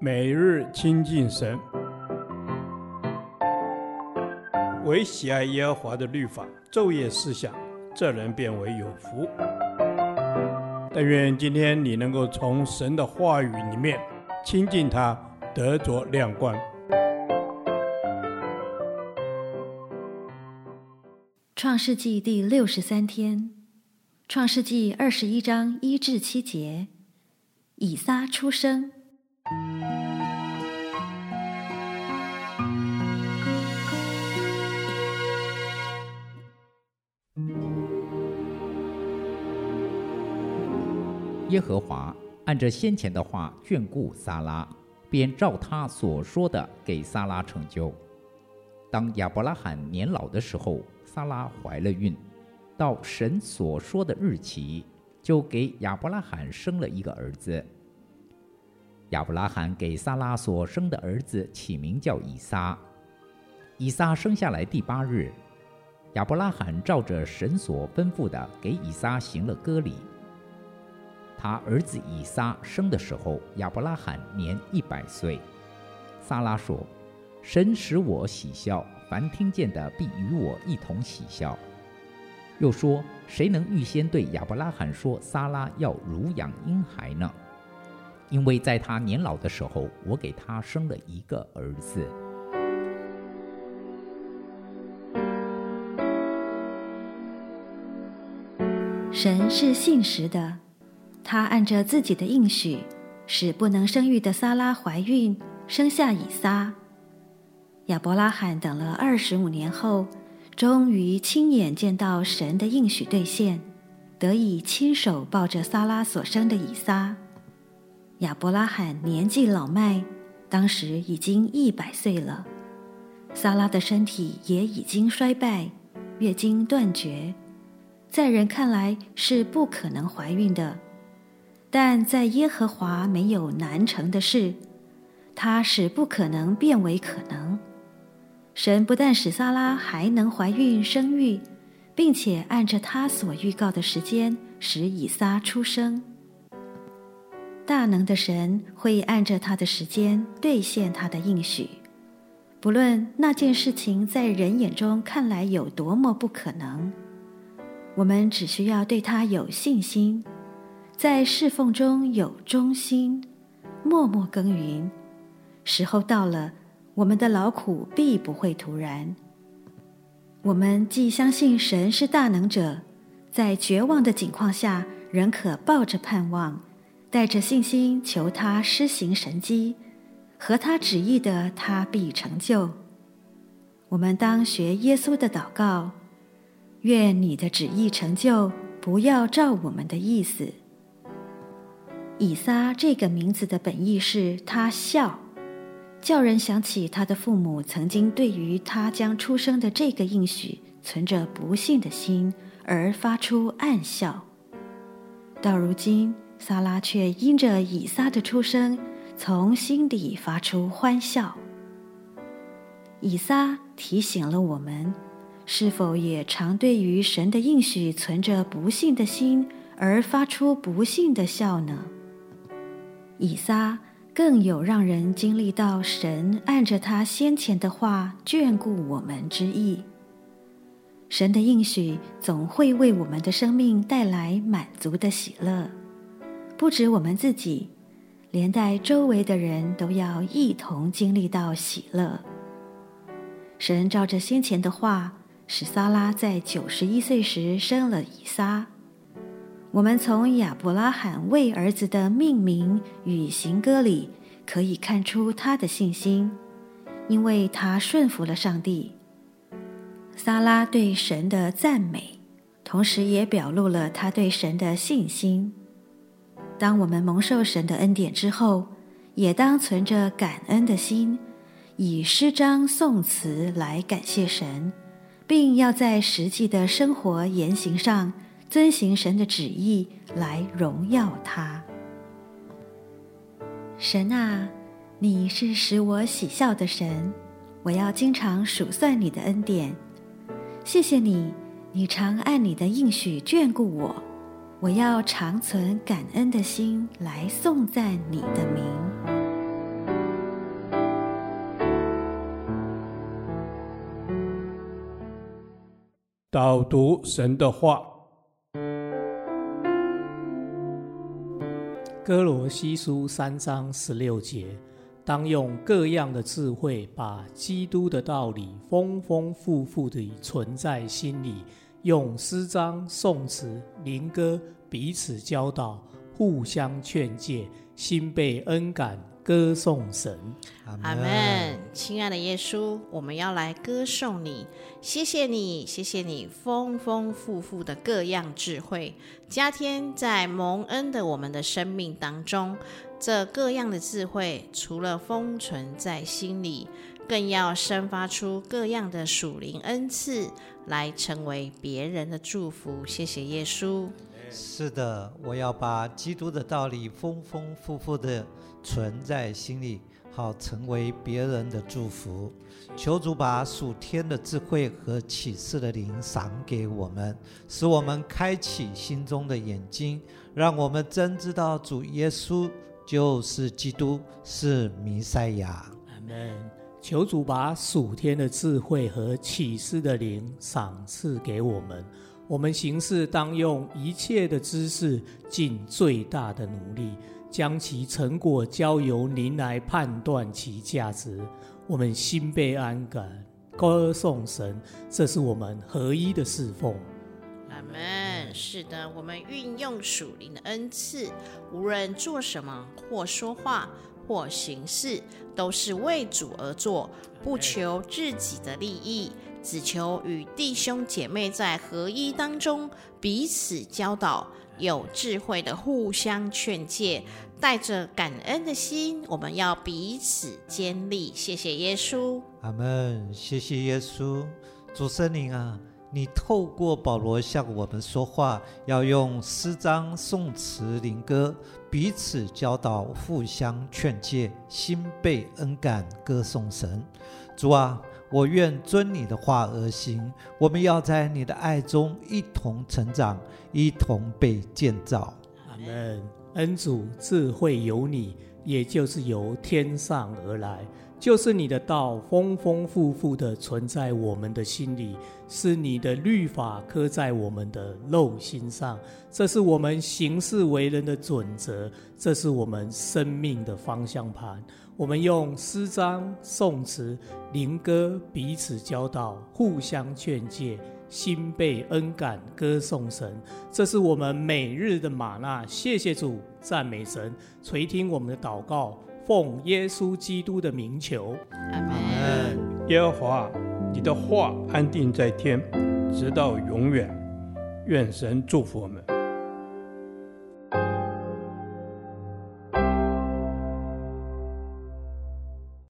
每日亲近神，唯喜爱耶和华的律法，昼夜思想，这人便为有福。但愿今天你能够从神的话语里面亲近他，得着亮光。创世纪第六十三天，创世纪二十一章一至七节，以撒出生。耶和华按着先前的话眷顾撒拉，便照他所说的给撒拉成就。当亚伯拉罕年老的时候，撒拉怀了孕，到神所说的日期，就给亚伯拉罕生了一个儿子。亚伯拉罕给撒拉所生的儿子起名叫以撒。以撒生下来第八日，亚伯拉罕照着神所吩咐的，给以撒行了割礼。他儿子以撒生的时候，亚伯拉罕年一百岁。撒拉说。神使我喜笑，凡听见的必与我一同喜笑。又说：谁能预先对亚伯拉罕说撒拉要乳养婴孩呢？因为在他年老的时候，我给他生了一个儿子。神是信实的，他按着自己的应许，使不能生育的撒拉怀孕，生下以撒。亚伯拉罕等了二十五年后，终于亲眼见到神的应许兑现，得以亲手抱着撒拉所生的以撒。亚伯拉罕年纪老迈，当时已经一百岁了，撒拉的身体也已经衰败，月经断绝，在人看来是不可能怀孕的，但在耶和华没有难成的事，他使不可能变为可能。神不但使撒拉还能怀孕生育，并且按着他所预告的时间使以撒出生。大能的神会按着他的时间兑现他的应许，不论那件事情在人眼中看来有多么不可能，我们只需要对他有信心，在侍奉中有忠心，默默耕耘，时候到了。我们的劳苦必不会徒然。我们既相信神是大能者，在绝望的境况下，仍可抱着盼望，带着信心求他施行神迹，合他旨意的，他必成就。我们当学耶稣的祷告：愿你的旨意成就，不要照我们的意思。以撒这个名字的本意是他笑。叫人想起他的父母曾经对于他将出生的这个应许存着不信的心，而发出暗笑。到如今，撒拉却因着以撒的出生，从心底发出欢笑。以撒提醒了我们，是否也常对于神的应许存着不信的心，而发出不信的笑呢？以撒。更有让人经历到神按着他先前的话眷顾我们之意。神的应许总会为我们的生命带来满足的喜乐，不止我们自己，连带周围的人都要一同经历到喜乐。神照着先前的话，使撒拉在九十一岁时生了以撒。我们从亚伯拉罕为儿子的命名与行歌里，可以看出他的信心，因为他顺服了上帝。撒拉对神的赞美，同时也表露了他对神的信心。当我们蒙受神的恩典之后，也当存着感恩的心，以诗章颂词来感谢神，并要在实际的生活言行上。遵行神的旨意来荣耀他。神啊，你是使我喜笑的神，我要经常数算你的恩典，谢谢你，你常按你的应许眷顾我，我要长存感恩的心来颂赞你的名。导读神的话。哥罗西书三章十六节，当用各样的智慧，把基督的道理丰丰富富地存在心里，用诗章、颂词、灵歌彼此教导，互相劝诫，心被恩感。歌颂神，阿门。亲爱的耶稣，我们要来歌颂你，谢谢你，谢谢你丰丰富富的各样智慧，加添在蒙恩的我们的生命当中。这各样的智慧，除了封存在心里，更要生发出各样的属灵恩赐，来成为别人的祝福。谢谢耶稣。是的，我要把基督的道理丰丰富富的存在心里，好成为别人的祝福。求主把属天的智慧和启示的灵赏给我们，使我们开启心中的眼睛，让我们真知道主耶稣就是基督，是弥赛亚。阿门。求主把属天的智慧和启示的灵赏赐给我们。我们行事当用一切的知识，尽最大的努力，将其成果交由您来判断其价值。我们心被安感，歌颂神，这是我们合一的侍奉。阿门。是的，我们运用属灵的恩赐，无论做什么，或说话，或行事，都是为主而做，不求自己的利益。只求与弟兄姐妹在合一当中彼此教导，有智慧的互相劝诫，带着感恩的心，我们要彼此坚立。谢谢耶稣，阿门。谢谢耶稣，主圣灵啊，你透过保罗向我们说话，要用诗章、颂词、灵歌彼此教导，互相劝诫，心被恩感，歌颂神。主啊。我愿遵你的话而行。我们要在你的爱中一同成长，一同被建造。阿门。恩主，智慧由你，也就是由天上而来，就是你的道丰丰富富的存在我们的心里，是你的律法刻在我们的肉心上。这是我们行事为人的准则，这是我们生命的方向盘。我们用诗章、颂词、灵歌彼此教导，互相劝诫，心被恩感，歌颂神。这是我们每日的玛纳。谢谢主，赞美神，垂听我们的祷告，奉耶稣基督的名求。阿门。耶和华，你的话安定在天，直到永远。愿神祝福我们。